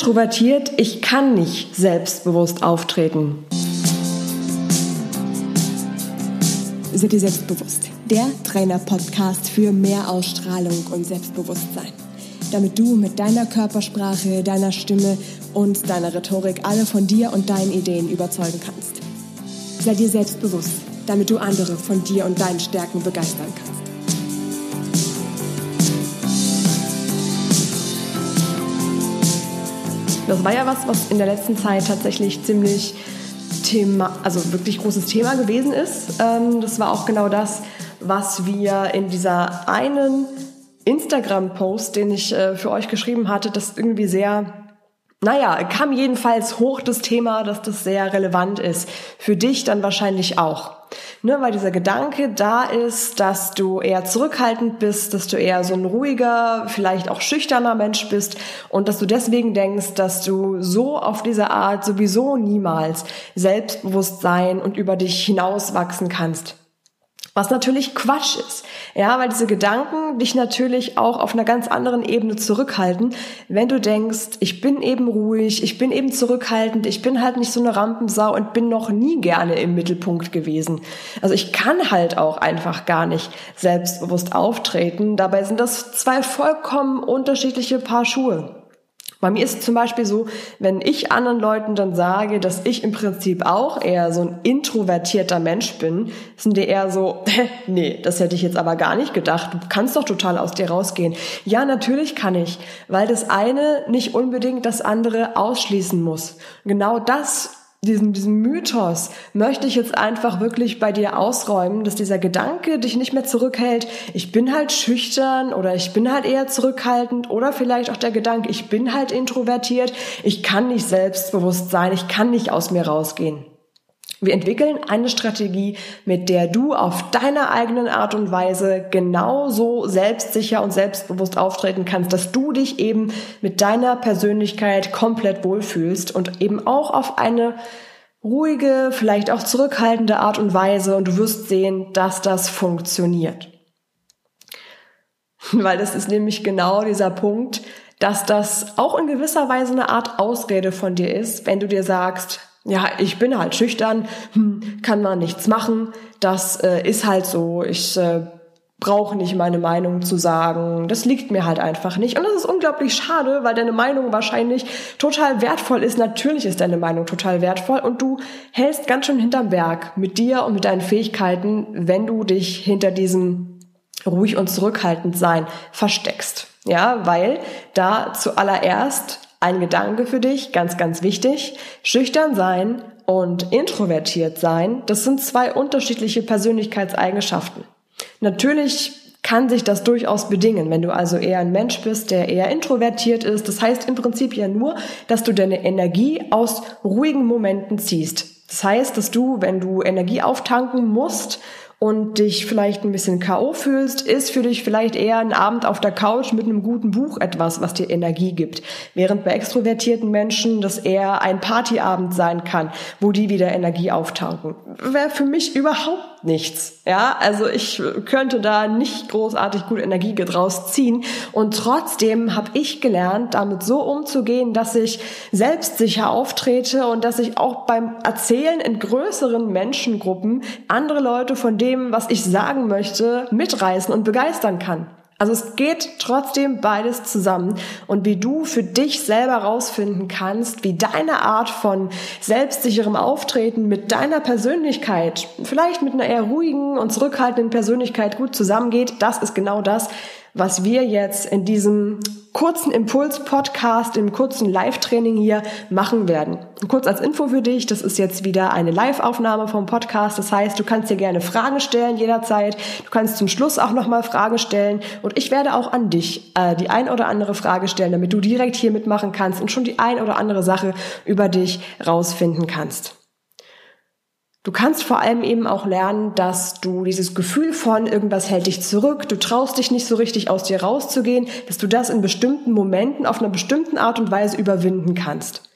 introvertiert, ich kann nicht selbstbewusst auftreten. Sei dir selbstbewusst. Der Trainer-Podcast für mehr Ausstrahlung und Selbstbewusstsein. Damit du mit deiner Körpersprache, deiner Stimme und deiner Rhetorik alle von dir und deinen Ideen überzeugen kannst. Sei dir selbstbewusst, damit du andere von dir und deinen Stärken begeistern kannst. Das war ja was, was in der letzten Zeit tatsächlich ziemlich Thema, also wirklich großes Thema gewesen ist. Ähm, das war auch genau das, was wir in dieser einen Instagram-Post, den ich äh, für euch geschrieben hatte, das irgendwie sehr naja, kam jedenfalls hoch das Thema, dass das sehr relevant ist. Für dich dann wahrscheinlich auch. Ne, weil dieser Gedanke da ist, dass du eher zurückhaltend bist, dass du eher so ein ruhiger, vielleicht auch schüchterner Mensch bist und dass du deswegen denkst, dass du so auf diese Art sowieso niemals selbstbewusst sein und über dich hinauswachsen kannst. Was natürlich Quatsch ist. Ja, weil diese Gedanken dich natürlich auch auf einer ganz anderen Ebene zurückhalten, wenn du denkst, ich bin eben ruhig, ich bin eben zurückhaltend, ich bin halt nicht so eine Rampensau und bin noch nie gerne im Mittelpunkt gewesen. Also ich kann halt auch einfach gar nicht selbstbewusst auftreten. Dabei sind das zwei vollkommen unterschiedliche Paar Schuhe. Bei mir ist es zum Beispiel so, wenn ich anderen Leuten dann sage, dass ich im Prinzip auch eher so ein introvertierter Mensch bin, sind die eher so, nee, das hätte ich jetzt aber gar nicht gedacht. Du kannst doch total aus dir rausgehen. Ja, natürlich kann ich, weil das eine nicht unbedingt das andere ausschließen muss. Genau das diesen, diesen Mythos möchte ich jetzt einfach wirklich bei dir ausräumen, dass dieser Gedanke dich nicht mehr zurückhält, ich bin halt schüchtern oder ich bin halt eher zurückhaltend oder vielleicht auch der Gedanke, ich bin halt introvertiert, ich kann nicht selbstbewusst sein, ich kann nicht aus mir rausgehen. Wir entwickeln eine Strategie, mit der du auf deiner eigenen Art und Weise genauso selbstsicher und selbstbewusst auftreten kannst, dass du dich eben mit deiner Persönlichkeit komplett wohlfühlst und eben auch auf eine ruhige, vielleicht auch zurückhaltende Art und Weise und du wirst sehen, dass das funktioniert. Weil das ist nämlich genau dieser Punkt, dass das auch in gewisser Weise eine Art Ausrede von dir ist, wenn du dir sagst, ja, ich bin halt schüchtern, hm, kann man nichts machen, das äh, ist halt so, ich äh, brauche nicht meine Meinung zu sagen, das liegt mir halt einfach nicht. Und das ist unglaublich schade, weil deine Meinung wahrscheinlich total wertvoll ist. Natürlich ist deine Meinung total wertvoll und du hältst ganz schön hinterm Berg mit dir und mit deinen Fähigkeiten, wenn du dich hinter diesem ruhig und zurückhaltend sein versteckst. Ja, weil da zuallererst ein Gedanke für dich, ganz, ganz wichtig. Schüchtern sein und introvertiert sein, das sind zwei unterschiedliche Persönlichkeitseigenschaften. Natürlich kann sich das durchaus bedingen, wenn du also eher ein Mensch bist, der eher introvertiert ist. Das heißt im Prinzip ja nur, dass du deine Energie aus ruhigen Momenten ziehst. Das heißt, dass du, wenn du Energie auftanken musst und dich vielleicht ein bisschen K.O. fühlst, ist für dich vielleicht eher ein Abend auf der Couch mit einem guten Buch etwas, was dir Energie gibt. Während bei extrovertierten Menschen das eher ein Partyabend sein kann, wo die wieder Energie auftanken. Wäre für mich überhaupt nichts. Ja, also ich könnte da nicht großartig gut Energie draus ziehen. Und trotzdem habe ich gelernt, damit so umzugehen, dass ich selbstsicher auftrete und dass ich auch beim Erzählen in größeren Menschengruppen andere Leute von dem, was ich sagen möchte, mitreißen und begeistern kann. Also es geht trotzdem beides zusammen. Und wie du für dich selber rausfinden kannst, wie deine Art von selbstsicherem Auftreten mit deiner Persönlichkeit, vielleicht mit einer eher ruhigen und zurückhaltenden Persönlichkeit gut zusammengeht, das ist genau das, was wir jetzt in diesem kurzen Impuls-Podcast, im kurzen Live-Training hier machen werden. Kurz als Info für dich, das ist jetzt wieder eine Live-Aufnahme vom Podcast. Das heißt, du kannst dir gerne Fragen stellen jederzeit. Du kannst zum Schluss auch nochmal Fragen stellen. Und ich werde auch an dich äh, die ein oder andere Frage stellen, damit du direkt hier mitmachen kannst und schon die ein oder andere Sache über dich rausfinden kannst. Du kannst vor allem eben auch lernen, dass du dieses Gefühl von irgendwas hält dich zurück, du traust dich nicht so richtig aus dir rauszugehen, dass du das in bestimmten Momenten auf einer bestimmten Art und Weise überwinden kannst.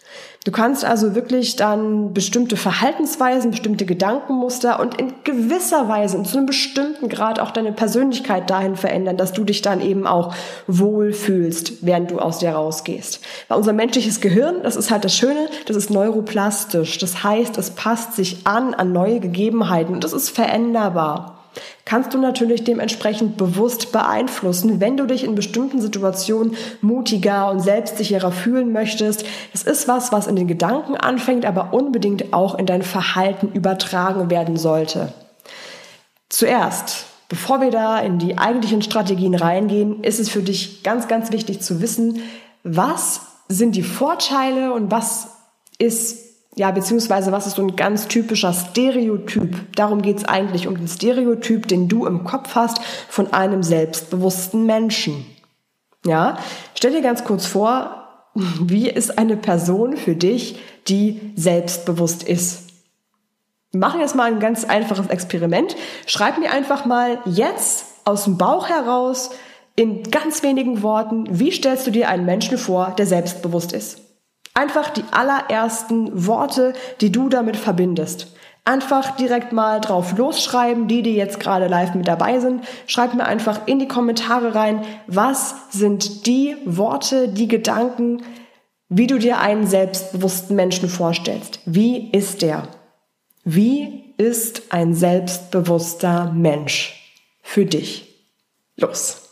Du kannst also wirklich dann bestimmte Verhaltensweisen, bestimmte Gedankenmuster und in gewisser Weise und zu einem bestimmten Grad auch deine Persönlichkeit dahin verändern, dass du dich dann eben auch wohlfühlst, während du aus dir rausgehst. Weil unser menschliches Gehirn, das ist halt das Schöne, das ist neuroplastisch. Das heißt, es passt sich an an neue Gegebenheiten und das ist veränderbar kannst du natürlich dementsprechend bewusst beeinflussen, wenn du dich in bestimmten Situationen mutiger und selbstsicherer fühlen möchtest. Es ist was, was in den Gedanken anfängt, aber unbedingt auch in dein Verhalten übertragen werden sollte. Zuerst, bevor wir da in die eigentlichen Strategien reingehen, ist es für dich ganz, ganz wichtig zu wissen, was sind die Vorteile und was ist ja, beziehungsweise was ist so ein ganz typischer Stereotyp? Darum geht's eigentlich, um den Stereotyp, den du im Kopf hast von einem selbstbewussten Menschen. Ja, stell dir ganz kurz vor, wie ist eine Person für dich, die selbstbewusst ist? Wir machen jetzt mal ein ganz einfaches Experiment. Schreib mir einfach mal jetzt aus dem Bauch heraus in ganz wenigen Worten, wie stellst du dir einen Menschen vor, der selbstbewusst ist? Einfach die allerersten Worte, die du damit verbindest. Einfach direkt mal drauf losschreiben, die, die jetzt gerade live mit dabei sind. Schreib mir einfach in die Kommentare rein, was sind die Worte, die Gedanken, wie du dir einen selbstbewussten Menschen vorstellst. Wie ist der? Wie ist ein selbstbewusster Mensch für dich? Los.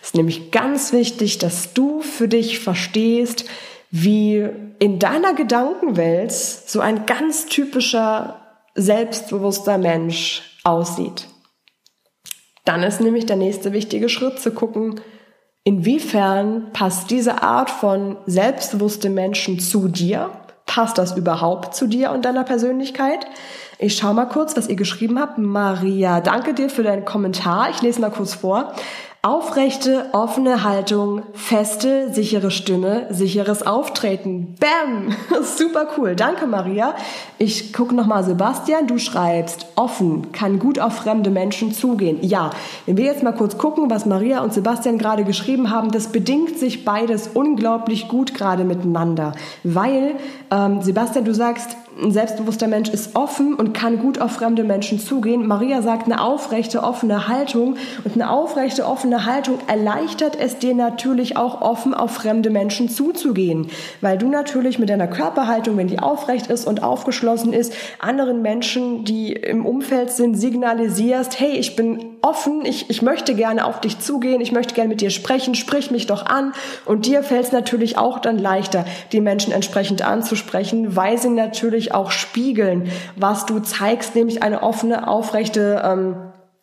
Es ist nämlich ganz wichtig, dass du für dich verstehst, wie in deiner Gedankenwelt so ein ganz typischer selbstbewusster Mensch aussieht. Dann ist nämlich der nächste wichtige Schritt zu gucken, inwiefern passt diese Art von selbstbewusstem Menschen zu dir? Passt das überhaupt zu dir und deiner Persönlichkeit? Ich schau mal kurz, was ihr geschrieben habt. Maria, danke dir für deinen Kommentar. Ich lese mal kurz vor. Aufrechte, offene Haltung, feste, sichere Stimme, sicheres Auftreten. Bam! Super cool. Danke, Maria. Ich gucke nochmal, Sebastian, du schreibst, offen, kann gut auf fremde Menschen zugehen. Ja, wenn wir jetzt mal kurz gucken, was Maria und Sebastian gerade geschrieben haben, das bedingt sich beides unglaublich gut gerade miteinander. Weil, ähm, Sebastian, du sagst, ein selbstbewusster Mensch ist offen und kann gut auf fremde Menschen zugehen. Maria sagt, eine aufrechte, offene Haltung. Und eine aufrechte, offene Haltung erleichtert es dir natürlich auch offen auf fremde Menschen zuzugehen. Weil du natürlich mit deiner Körperhaltung, wenn die aufrecht ist und aufgeschlossen ist, anderen Menschen, die im Umfeld sind, signalisierst, hey, ich bin offen, ich, ich möchte gerne auf dich zugehen, ich möchte gerne mit dir sprechen, sprich mich doch an. Und dir fällt es natürlich auch dann leichter, die Menschen entsprechend anzusprechen, weil sie natürlich auch spiegeln, was du zeigst, nämlich eine offene, aufrechte ähm,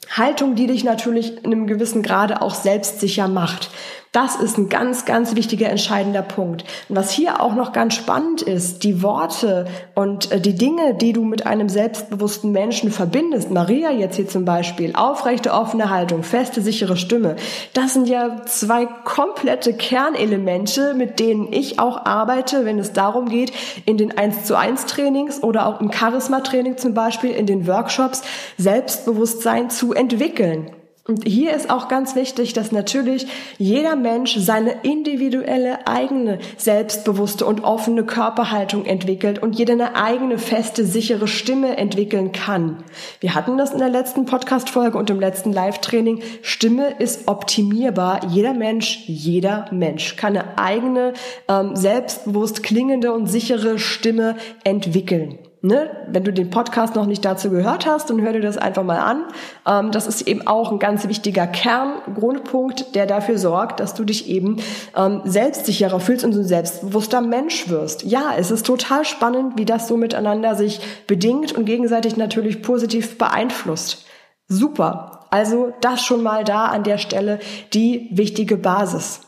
Haltung, die dich natürlich in einem gewissen Grade auch selbstsicher macht. Das ist ein ganz, ganz wichtiger, entscheidender Punkt. Und was hier auch noch ganz spannend ist, die Worte und äh, die Dinge, die du mit einem selbstbewussten Menschen verbindest, Maria jetzt hier zum Beispiel, aufrechte, offene Haltung, feste, sichere Stimme, das sind ja zwei komplette Kernelemente, mit denen ich auch arbeite, wenn es darum geht, in den 1 zu 1 Trainings oder auch im Charisma-Training zum Beispiel, in den Workshops, Selbstbewusstsein zu entwickeln. Und hier ist auch ganz wichtig, dass natürlich jeder Mensch seine individuelle eigene selbstbewusste und offene Körperhaltung entwickelt und jeder eine eigene feste, sichere Stimme entwickeln kann. Wir hatten das in der letzten Podcast-Folge und im letzten Live-Training. Stimme ist optimierbar. Jeder Mensch, jeder Mensch kann eine eigene, ähm, selbstbewusst klingende und sichere Stimme entwickeln. Ne? Wenn du den Podcast noch nicht dazu gehört hast, dann hör dir das einfach mal an. Ähm, das ist eben auch ein ganz wichtiger Kerngrundpunkt, der dafür sorgt, dass du dich eben ähm, selbstsicherer fühlst und ein selbstbewusster Mensch wirst. Ja, es ist total spannend, wie das so miteinander sich bedingt und gegenseitig natürlich positiv beeinflusst. Super. Also das schon mal da an der Stelle die wichtige Basis.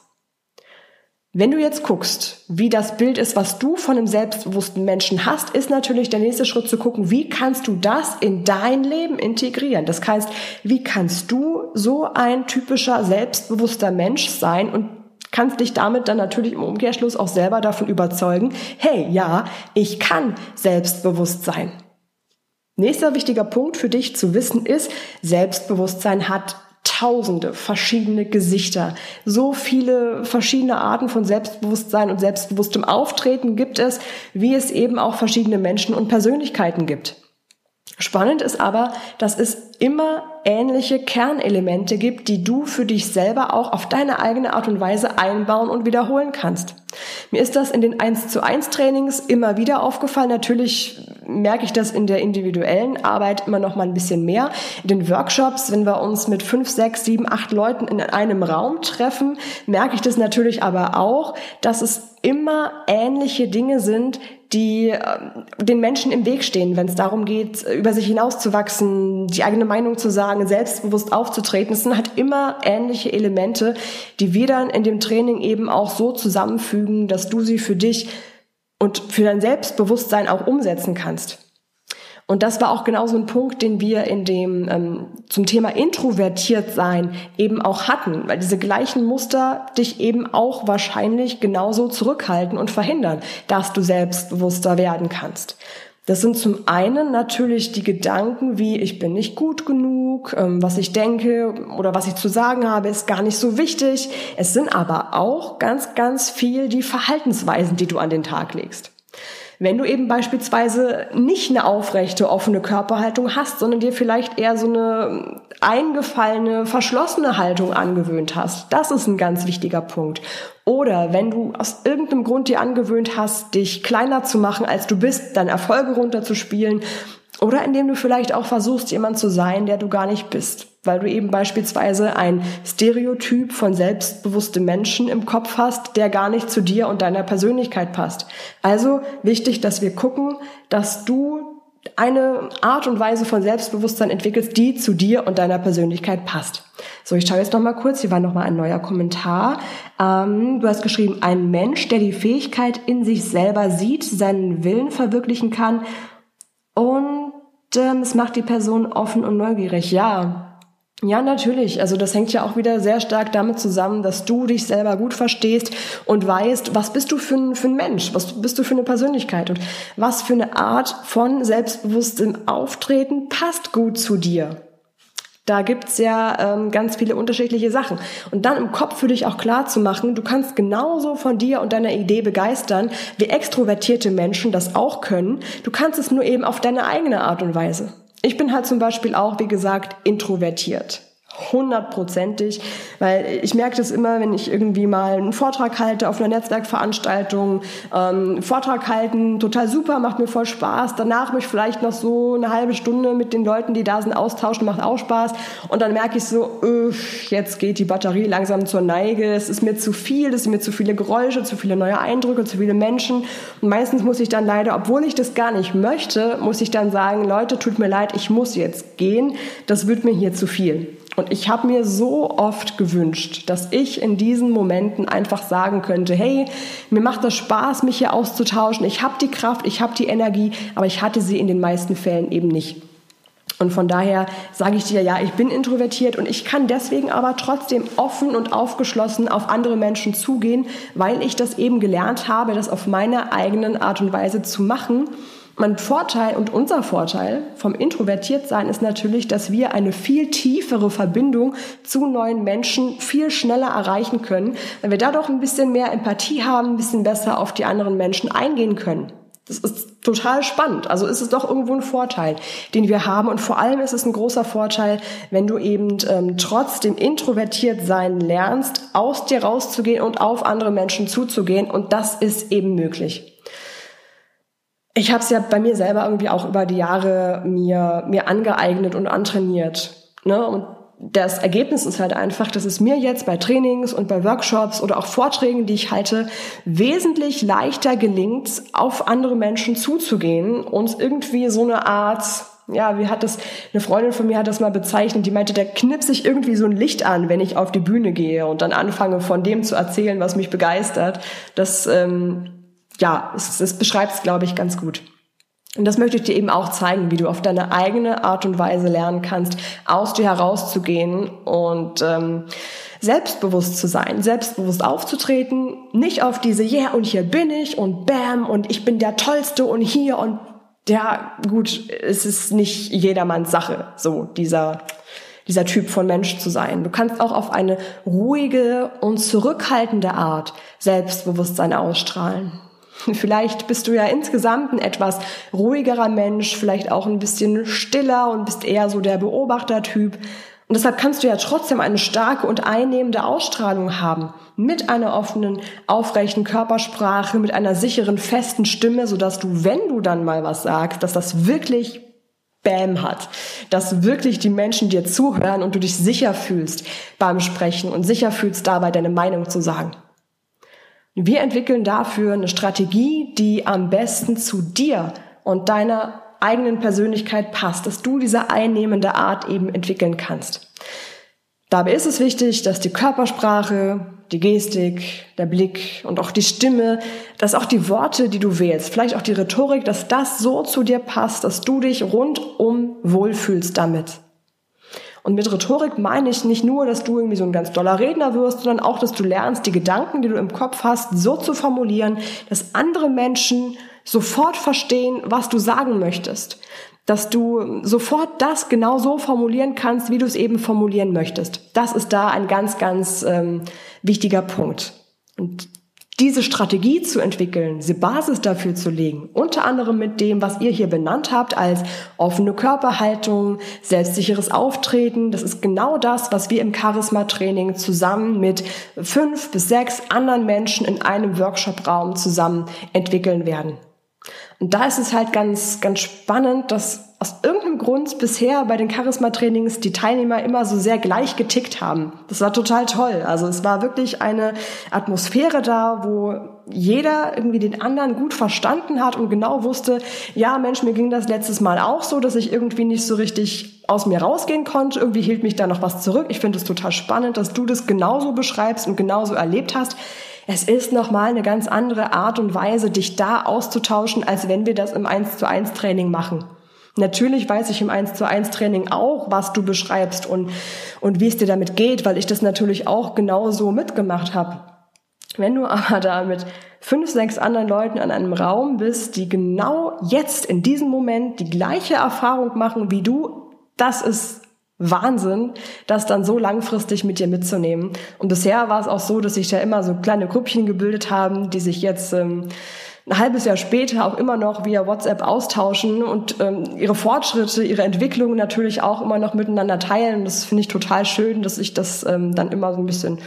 Wenn du jetzt guckst, wie das Bild ist, was du von einem selbstbewussten Menschen hast, ist natürlich der nächste Schritt zu gucken, wie kannst du das in dein Leben integrieren? Das heißt, wie kannst du so ein typischer selbstbewusster Mensch sein und kannst dich damit dann natürlich im Umkehrschluss auch selber davon überzeugen, hey, ja, ich kann selbstbewusst sein. Nächster wichtiger Punkt für dich zu wissen ist, Selbstbewusstsein hat tausende verschiedene Gesichter. So viele verschiedene Arten von Selbstbewusstsein und selbstbewusstem Auftreten gibt es, wie es eben auch verschiedene Menschen und Persönlichkeiten gibt. Spannend ist aber, dass es immer ähnliche Kernelemente gibt, die du für dich selber auch auf deine eigene Art und Weise einbauen und wiederholen kannst. Mir ist das in den 1 zu 1 Trainings immer wieder aufgefallen. Natürlich merke ich das in der individuellen Arbeit immer noch mal ein bisschen mehr. In den Workshops, wenn wir uns mit fünf, sechs, sieben, acht Leuten in einem Raum treffen, merke ich das natürlich aber auch, dass es immer ähnliche Dinge sind, die äh, den Menschen im Weg stehen, wenn es darum geht, über sich hinauszuwachsen, die eigene Meinung zu sagen, selbstbewusst aufzutreten. Es sind halt immer ähnliche Elemente, die wir dann in dem Training eben auch so zusammenfügen, dass du sie für dich und für dein Selbstbewusstsein auch umsetzen kannst. Und das war auch genau so ein Punkt, den wir in dem ähm, zum Thema introvertiert sein eben auch hatten, weil diese gleichen Muster dich eben auch wahrscheinlich genauso zurückhalten und verhindern, dass du selbstbewusster werden kannst. Das sind zum einen natürlich die Gedanken wie ich bin nicht gut genug, ähm, was ich denke oder was ich zu sagen habe, ist gar nicht so wichtig. Es sind aber auch ganz, ganz viel die Verhaltensweisen, die du an den Tag legst. Wenn du eben beispielsweise nicht eine aufrechte, offene Körperhaltung hast, sondern dir vielleicht eher so eine eingefallene, verschlossene Haltung angewöhnt hast, das ist ein ganz wichtiger Punkt. Oder wenn du aus irgendeinem Grund dir angewöhnt hast, dich kleiner zu machen, als du bist, deine Erfolge runterzuspielen, oder indem du vielleicht auch versuchst, jemand zu sein, der du gar nicht bist weil du eben beispielsweise ein Stereotyp von selbstbewusstem Menschen im Kopf hast, der gar nicht zu dir und deiner Persönlichkeit passt. Also wichtig, dass wir gucken, dass du eine Art und Weise von Selbstbewusstsein entwickelst, die zu dir und deiner Persönlichkeit passt. So, ich schaue jetzt noch mal kurz. Hier war noch mal ein neuer Kommentar. Ähm, du hast geschrieben, ein Mensch, der die Fähigkeit in sich selber sieht, seinen Willen verwirklichen kann und es macht die Person offen und neugierig. Ja, ja, natürlich. Also das hängt ja auch wieder sehr stark damit zusammen, dass du dich selber gut verstehst und weißt, was bist du für ein, für ein Mensch, was bist du für eine Persönlichkeit und was für eine Art von selbstbewusstem Auftreten passt gut zu dir. Da gibt's ja ähm, ganz viele unterschiedliche Sachen. Und dann im Kopf für dich auch klar zu machen, du kannst genauso von dir und deiner Idee begeistern, wie extrovertierte Menschen das auch können. Du kannst es nur eben auf deine eigene Art und Weise. Ich bin halt zum Beispiel auch, wie gesagt, introvertiert hundertprozentig, weil ich merke das immer, wenn ich irgendwie mal einen Vortrag halte auf einer Netzwerkveranstaltung, ähm, Vortrag halten, total super, macht mir voll Spaß. Danach mich vielleicht noch so eine halbe Stunde mit den Leuten, die da sind, austauschen, macht auch Spaß. Und dann merke ich so, öh, jetzt geht die Batterie langsam zur Neige, es ist mir zu viel, es sind mir zu viele Geräusche, zu viele neue Eindrücke, zu viele Menschen. Und meistens muss ich dann leider, obwohl ich das gar nicht möchte, muss ich dann sagen, Leute, tut mir leid, ich muss jetzt gehen, das wird mir hier zu viel. Und ich habe mir so oft gewünscht, dass ich in diesen Momenten einfach sagen könnte, hey, mir macht das Spaß, mich hier auszutauschen. Ich habe die Kraft, ich habe die Energie, aber ich hatte sie in den meisten Fällen eben nicht. Und von daher sage ich dir, ja, ich bin introvertiert und ich kann deswegen aber trotzdem offen und aufgeschlossen auf andere Menschen zugehen, weil ich das eben gelernt habe, das auf meine eigenen Art und Weise zu machen mein Vorteil und unser Vorteil vom Introvertiertsein ist natürlich, dass wir eine viel tiefere Verbindung zu neuen Menschen viel schneller erreichen können, weil wir dadurch ein bisschen mehr Empathie haben, ein bisschen besser auf die anderen Menschen eingehen können. Das ist total spannend. Also ist es doch irgendwo ein Vorteil, den wir haben. Und vor allem ist es ein großer Vorteil, wenn du eben ähm, trotzdem introvertiert sein lernst, aus dir rauszugehen und auf andere Menschen zuzugehen. Und das ist eben möglich ich habe es ja bei mir selber irgendwie auch über die Jahre mir, mir angeeignet und antrainiert. Ne? Und das Ergebnis ist halt einfach, dass es mir jetzt bei Trainings und bei Workshops oder auch Vorträgen, die ich halte, wesentlich leichter gelingt, auf andere Menschen zuzugehen und irgendwie so eine Art ja, wie hat das, eine Freundin von mir hat das mal bezeichnet, die meinte, da knipse ich irgendwie so ein Licht an, wenn ich auf die Bühne gehe und dann anfange von dem zu erzählen, was mich begeistert. Das ähm, ja, es, es beschreibt es, glaube ich, ganz gut. Und das möchte ich dir eben auch zeigen, wie du auf deine eigene Art und Weise lernen kannst, aus dir herauszugehen und ähm, selbstbewusst zu sein, selbstbewusst aufzutreten, nicht auf diese Yeah und hier bin ich und Bam und ich bin der Tollste und hier und ja, gut, es ist nicht jedermanns Sache, so dieser dieser Typ von Mensch zu sein. Du kannst auch auf eine ruhige und zurückhaltende Art Selbstbewusstsein ausstrahlen. Vielleicht bist du ja insgesamt ein etwas ruhigerer Mensch, vielleicht auch ein bisschen stiller und bist eher so der Beobachtertyp. Und deshalb kannst du ja trotzdem eine starke und einnehmende Ausstrahlung haben. Mit einer offenen, aufrechten Körpersprache, mit einer sicheren, festen Stimme, sodass du, wenn du dann mal was sagst, dass das wirklich Bam hat, dass wirklich die Menschen dir zuhören und du dich sicher fühlst beim Sprechen und sicher fühlst dabei deine Meinung zu sagen. Wir entwickeln dafür eine Strategie, die am besten zu dir und deiner eigenen Persönlichkeit passt, dass du diese einnehmende Art eben entwickeln kannst. Dabei ist es wichtig, dass die Körpersprache, die Gestik, der Blick und auch die Stimme, dass auch die Worte, die du wählst, vielleicht auch die Rhetorik, dass das so zu dir passt, dass du dich rundum wohlfühlst damit. Und mit Rhetorik meine ich nicht nur, dass du irgendwie so ein ganz doller Redner wirst, sondern auch, dass du lernst, die Gedanken, die du im Kopf hast, so zu formulieren, dass andere Menschen sofort verstehen, was du sagen möchtest. Dass du sofort das genau so formulieren kannst, wie du es eben formulieren möchtest. Das ist da ein ganz, ganz ähm, wichtiger Punkt. Und diese Strategie zu entwickeln, diese Basis dafür zu legen, unter anderem mit dem, was ihr hier benannt habt, als offene Körperhaltung, selbstsicheres Auftreten, das ist genau das, was wir im Charisma-Training zusammen mit fünf bis sechs anderen Menschen in einem Workshop-Raum zusammen entwickeln werden. Und da ist es halt ganz, ganz spannend, dass aus irgendeinem Grund bisher bei den Charisma-Trainings die Teilnehmer immer so sehr gleich getickt haben. Das war total toll. Also es war wirklich eine Atmosphäre da, wo jeder irgendwie den anderen gut verstanden hat und genau wusste, ja Mensch, mir ging das letztes Mal auch so, dass ich irgendwie nicht so richtig aus mir rausgehen konnte. Irgendwie hielt mich da noch was zurück. Ich finde es total spannend, dass du das genauso beschreibst und genauso erlebt hast. Es ist nochmal eine ganz andere Art und Weise, dich da auszutauschen, als wenn wir das im 1 zu 1 Training machen. Natürlich weiß ich im 1 zu 1 Training auch, was du beschreibst und, und wie es dir damit geht, weil ich das natürlich auch genauso mitgemacht habe. Wenn du aber da mit fünf, sechs anderen Leuten an einem Raum bist, die genau jetzt in diesem Moment die gleiche Erfahrung machen wie du, das ist Wahnsinn, das dann so langfristig mit dir mitzunehmen. Und bisher war es auch so, dass sich da immer so kleine Grüppchen gebildet haben, die sich jetzt ähm, ein halbes Jahr später auch immer noch via WhatsApp austauschen und ähm, ihre Fortschritte, ihre Entwicklungen natürlich auch immer noch miteinander teilen. Das finde ich total schön, dass ich das ähm, dann immer so ein bisschen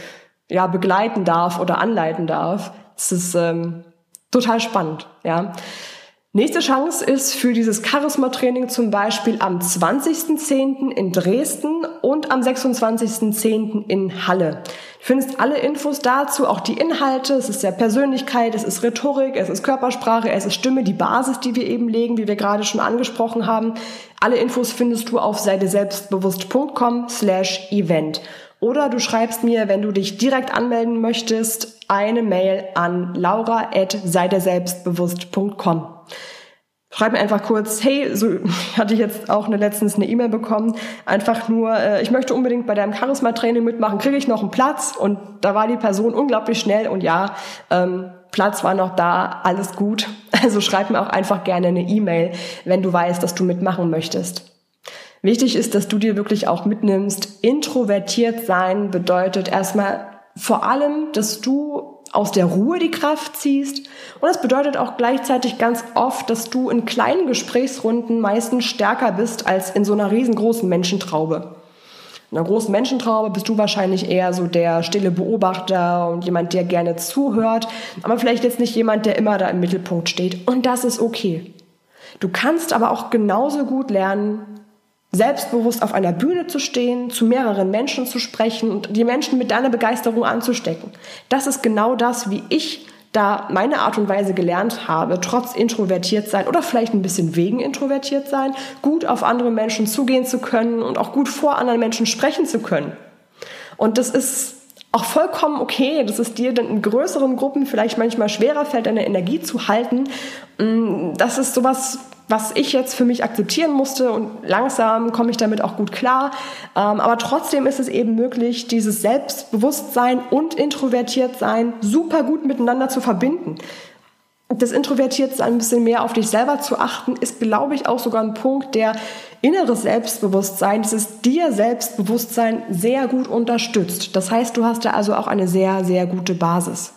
ja begleiten darf oder anleiten darf. Es ist ähm, total spannend, ja. Nächste Chance ist für dieses Charisma-Training zum Beispiel am 20.10. in Dresden und am 26.10. in Halle. Du findest alle Infos dazu, auch die Inhalte. Es ist ja Persönlichkeit, es ist Rhetorik, es ist Körpersprache, es ist Stimme, die Basis, die wir eben legen, wie wir gerade schon angesprochen haben. Alle Infos findest du auf seite selbstbewusst.com slash event. Oder du schreibst mir, wenn du dich direkt anmelden möchtest, eine Mail an laura.seiderselbstbewusst.com. Schreib mir einfach kurz, hey, so hatte ich jetzt auch eine, letztens eine E-Mail bekommen, einfach nur, äh, ich möchte unbedingt bei deinem Charisma-Training mitmachen, kriege ich noch einen Platz? Und da war die Person unglaublich schnell und ja, ähm, Platz war noch da, alles gut. Also schreib mir auch einfach gerne eine E-Mail, wenn du weißt, dass du mitmachen möchtest. Wichtig ist, dass du dir wirklich auch mitnimmst, introvertiert sein bedeutet erstmal vor allem, dass du aus der Ruhe die Kraft ziehst. Und das bedeutet auch gleichzeitig ganz oft, dass du in kleinen Gesprächsrunden meistens stärker bist als in so einer riesengroßen Menschentraube. In einer großen Menschentraube bist du wahrscheinlich eher so der stille Beobachter und jemand, der gerne zuhört, aber vielleicht jetzt nicht jemand, der immer da im Mittelpunkt steht. Und das ist okay. Du kannst aber auch genauso gut lernen, selbstbewusst auf einer Bühne zu stehen, zu mehreren Menschen zu sprechen und die Menschen mit deiner Begeisterung anzustecken. Das ist genau das, wie ich da meine Art und Weise gelernt habe, trotz introvertiert sein oder vielleicht ein bisschen wegen introvertiert sein, gut auf andere Menschen zugehen zu können und auch gut vor anderen Menschen sprechen zu können. Und das ist auch vollkommen okay, dass es dir dann in größeren Gruppen vielleicht manchmal schwerer fällt, deine Energie zu halten. Mm, das ist sowas, was ich jetzt für mich akzeptieren musste und langsam komme ich damit auch gut klar. Ähm, aber trotzdem ist es eben möglich, dieses Selbstbewusstsein und Introvertiertsein super gut miteinander zu verbinden. das Introvertiertsein ein bisschen mehr auf dich selber zu achten, ist, glaube ich, auch sogar ein Punkt, der inneres Selbstbewusstsein, dieses dir Selbstbewusstsein sehr gut unterstützt. Das heißt, du hast da also auch eine sehr, sehr gute Basis.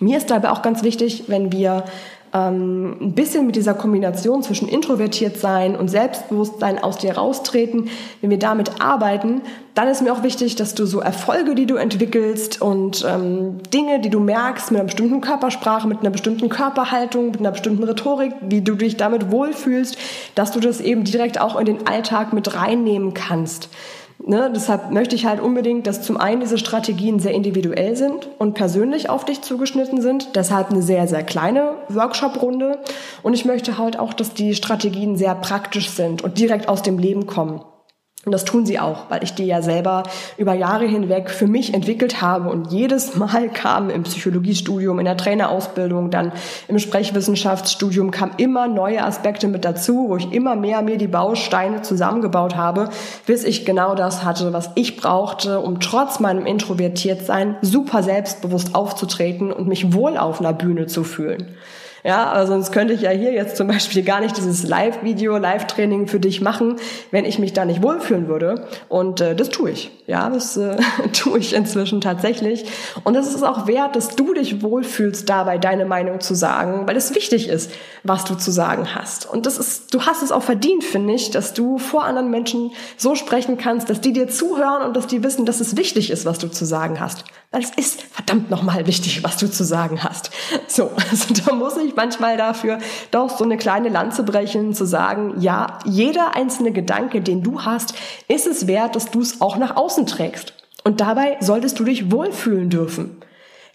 Mir ist dabei auch ganz wichtig, wenn wir ähm, ein bisschen mit dieser Kombination zwischen introvertiert sein und Selbstbewusstsein aus dir raustreten, wenn wir damit arbeiten, dann ist mir auch wichtig, dass du so Erfolge, die du entwickelst und ähm, Dinge, die du merkst mit einer bestimmten Körpersprache, mit einer bestimmten Körperhaltung, mit einer bestimmten Rhetorik, wie du dich damit wohlfühlst, dass du das eben direkt auch in den Alltag mit reinnehmen kannst. Ne, deshalb möchte ich halt unbedingt, dass zum einen diese Strategien sehr individuell sind und persönlich auf dich zugeschnitten sind. Deshalb eine sehr, sehr kleine Workshop-Runde. Und ich möchte halt auch, dass die Strategien sehr praktisch sind und direkt aus dem Leben kommen. Und das tun sie auch, weil ich die ja selber über Jahre hinweg für mich entwickelt habe. Und jedes Mal kam im Psychologiestudium, in der Trainerausbildung, dann im Sprechwissenschaftsstudium kam immer neue Aspekte mit dazu, wo ich immer mehr mir die Bausteine zusammengebaut habe, bis ich genau das hatte, was ich brauchte, um trotz meinem Introvertiertsein super selbstbewusst aufzutreten und mich wohl auf einer Bühne zu fühlen. Ja, aber sonst könnte ich ja hier jetzt zum Beispiel gar nicht dieses Live-Video, Live-Training für dich machen, wenn ich mich da nicht wohlfühlen würde. Und äh, das tue ich. Ja, das äh, tue ich inzwischen tatsächlich. Und es ist auch wert, dass du dich wohlfühlst, dabei deine Meinung zu sagen, weil es wichtig ist, was du zu sagen hast. Und das ist, du hast es auch verdient, finde ich, dass du vor anderen Menschen so sprechen kannst, dass die dir zuhören und dass die wissen, dass es wichtig ist, was du zu sagen hast. Weil es ist verdammt nochmal wichtig, was du zu sagen hast. So, also da muss ich manchmal dafür doch so eine kleine Lanze brechen, zu sagen, ja, jeder einzelne Gedanke, den du hast, ist es wert, dass du es auch nach außen trägst. Und dabei solltest du dich wohlfühlen dürfen.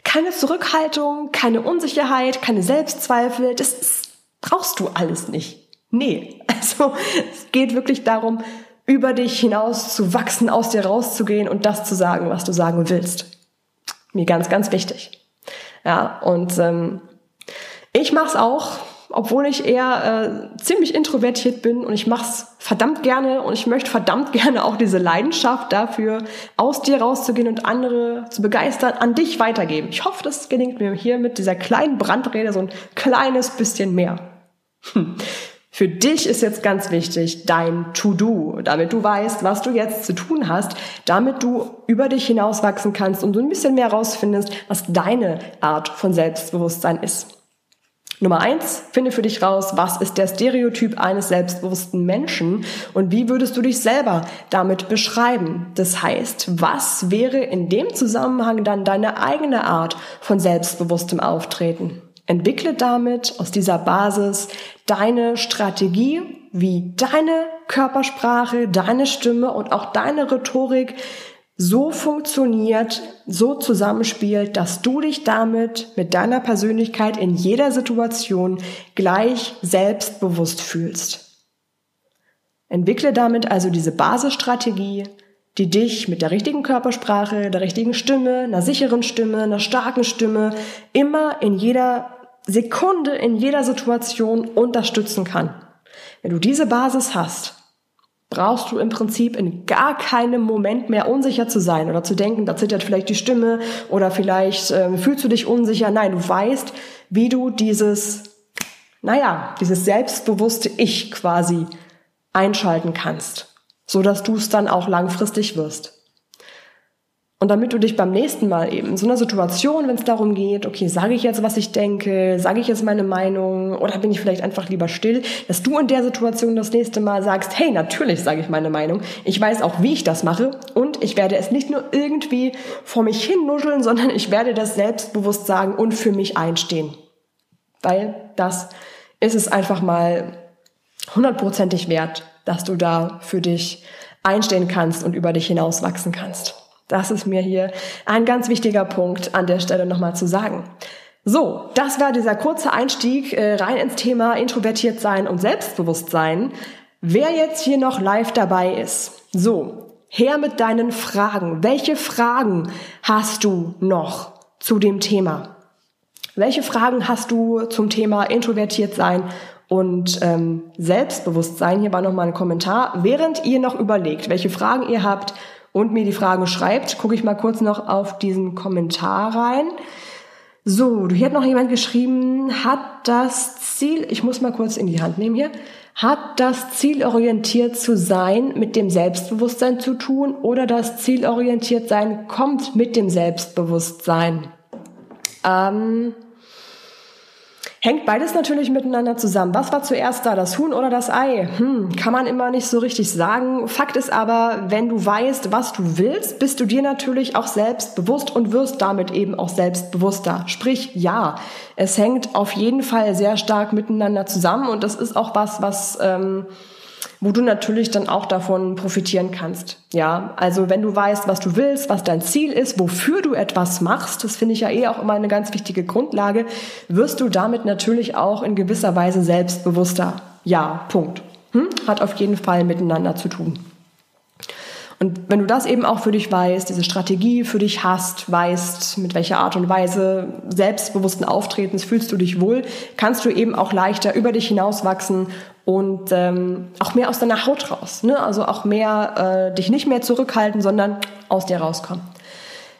Keine Zurückhaltung, keine Unsicherheit, keine Selbstzweifel, das brauchst du alles nicht. Nee, also es geht wirklich darum, über dich hinaus zu wachsen, aus dir rauszugehen und das zu sagen, was du sagen willst. Mir ganz, ganz wichtig. Ja, und ähm, ich mache es auch, obwohl ich eher äh, ziemlich introvertiert bin und ich mache es verdammt gerne und ich möchte verdammt gerne auch diese Leidenschaft dafür, aus dir rauszugehen und andere zu begeistern, an dich weitergeben. Ich hoffe, das gelingt mir hier mit dieser kleinen Brandrede so ein kleines bisschen mehr. Hm. Für dich ist jetzt ganz wichtig dein To-Do, damit du weißt, was du jetzt zu tun hast, damit du über dich hinaus wachsen kannst und du ein bisschen mehr rausfindest, was deine Art von Selbstbewusstsein ist. Nummer eins, finde für dich raus, was ist der Stereotyp eines selbstbewussten Menschen und wie würdest du dich selber damit beschreiben? Das heißt, was wäre in dem Zusammenhang dann deine eigene Art von selbstbewusstem Auftreten? Entwickle damit aus dieser Basis deine Strategie, wie deine Körpersprache, deine Stimme und auch deine Rhetorik so funktioniert, so zusammenspielt, dass du dich damit mit deiner Persönlichkeit in jeder Situation gleich selbstbewusst fühlst. Entwickle damit also diese Basisstrategie, die dich mit der richtigen Körpersprache, der richtigen Stimme, einer sicheren Stimme, einer starken Stimme immer in jeder Sekunde in jeder Situation unterstützen kann. Wenn du diese Basis hast, brauchst du im Prinzip in gar keinem Moment mehr unsicher zu sein oder zu denken, da zittert vielleicht die Stimme oder vielleicht äh, fühlst du dich unsicher. Nein, du weißt, wie du dieses, naja, dieses selbstbewusste Ich quasi einschalten kannst, so dass du es dann auch langfristig wirst. Und damit du dich beim nächsten Mal eben in so einer Situation, wenn es darum geht, okay, sage ich jetzt, was ich denke, sage ich jetzt meine Meinung oder bin ich vielleicht einfach lieber still, dass du in der Situation das nächste Mal sagst, hey, natürlich sage ich meine Meinung. Ich weiß auch, wie ich das mache und ich werde es nicht nur irgendwie vor mich hin nuscheln, sondern ich werde das selbstbewusst sagen und für mich einstehen. Weil das ist es einfach mal hundertprozentig wert, dass du da für dich einstehen kannst und über dich hinaus wachsen kannst. Das ist mir hier ein ganz wichtiger Punkt an der Stelle nochmal zu sagen. So, das war dieser kurze Einstieg äh, rein ins Thema introvertiert sein und Selbstbewusstsein. Wer jetzt hier noch live dabei ist, so, her mit deinen Fragen. Welche Fragen hast du noch zu dem Thema? Welche Fragen hast du zum Thema introvertiert sein und ähm, Selbstbewusstsein? Hier war nochmal ein Kommentar. Während ihr noch überlegt, welche Fragen ihr habt, und mir die Frage schreibt, gucke ich mal kurz noch auf diesen Kommentar rein. So, hier hat noch jemand geschrieben, hat das Ziel, ich muss mal kurz in die Hand nehmen hier, hat das zielorientiert zu sein mit dem Selbstbewusstsein zu tun oder das zielorientiert sein kommt mit dem Selbstbewusstsein? Ähm, Hängt beides natürlich miteinander zusammen. Was war zuerst da, das Huhn oder das Ei? Hm, kann man immer nicht so richtig sagen. Fakt ist aber, wenn du weißt, was du willst, bist du dir natürlich auch selbstbewusst und wirst damit eben auch selbstbewusster. Sprich, ja, es hängt auf jeden Fall sehr stark miteinander zusammen und das ist auch was, was ähm, wo du natürlich dann auch davon profitieren kannst. Ja, also wenn du weißt, was du willst, was dein Ziel ist, wofür du etwas machst, das finde ich ja eh auch immer eine ganz wichtige Grundlage, wirst du damit natürlich auch in gewisser Weise selbstbewusster. Ja, Punkt. Hm? Hat auf jeden Fall miteinander zu tun. Und wenn du das eben auch für dich weißt, diese Strategie für dich hast, weißt, mit welcher Art und Weise selbstbewussten Auftretens fühlst du dich wohl, kannst du eben auch leichter über dich hinauswachsen und ähm, auch mehr aus deiner Haut raus. Ne? Also auch mehr äh, dich nicht mehr zurückhalten, sondern aus dir rauskommen.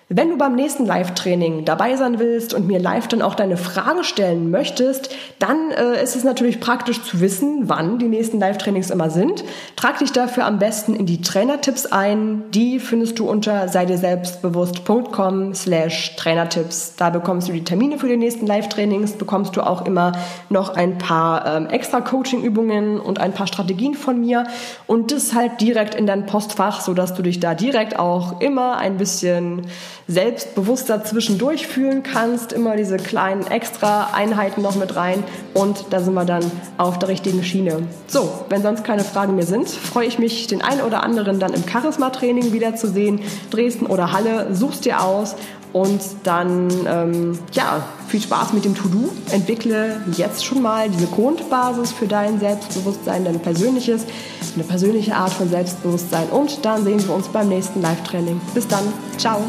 Wenn du beim nächsten Live-Training dabei sein willst und mir live dann auch deine Frage stellen möchtest, dann äh, ist es natürlich praktisch zu wissen, wann die nächsten Live-Trainings immer sind. Trag dich dafür am besten in die Trainertipps ein. Die findest du unter seideselbstbewusst.com slash Trainertipps. Da bekommst du die Termine für die nächsten Live-Trainings, bekommst du auch immer noch ein paar ähm, extra Coaching-Übungen und ein paar Strategien von mir und das halt direkt in dein Postfach, sodass du dich da direkt auch immer ein bisschen selbstbewusster zwischendurch fühlen kannst. Immer diese kleinen extra Einheiten noch mit rein und da sind wir dann auf der richtigen Schiene. So, wenn sonst keine Fragen mehr sind, freue ich mich, den einen oder anderen dann im Charisma-Training wiederzusehen. Dresden oder Halle, suchst dir aus und dann, ähm, ja, viel Spaß mit dem To-Do. Entwickle jetzt schon mal diese Grundbasis für dein Selbstbewusstsein, dein persönliches, eine persönliche Art von Selbstbewusstsein. Und dann sehen wir uns beim nächsten Live-Training. Bis dann. Ciao.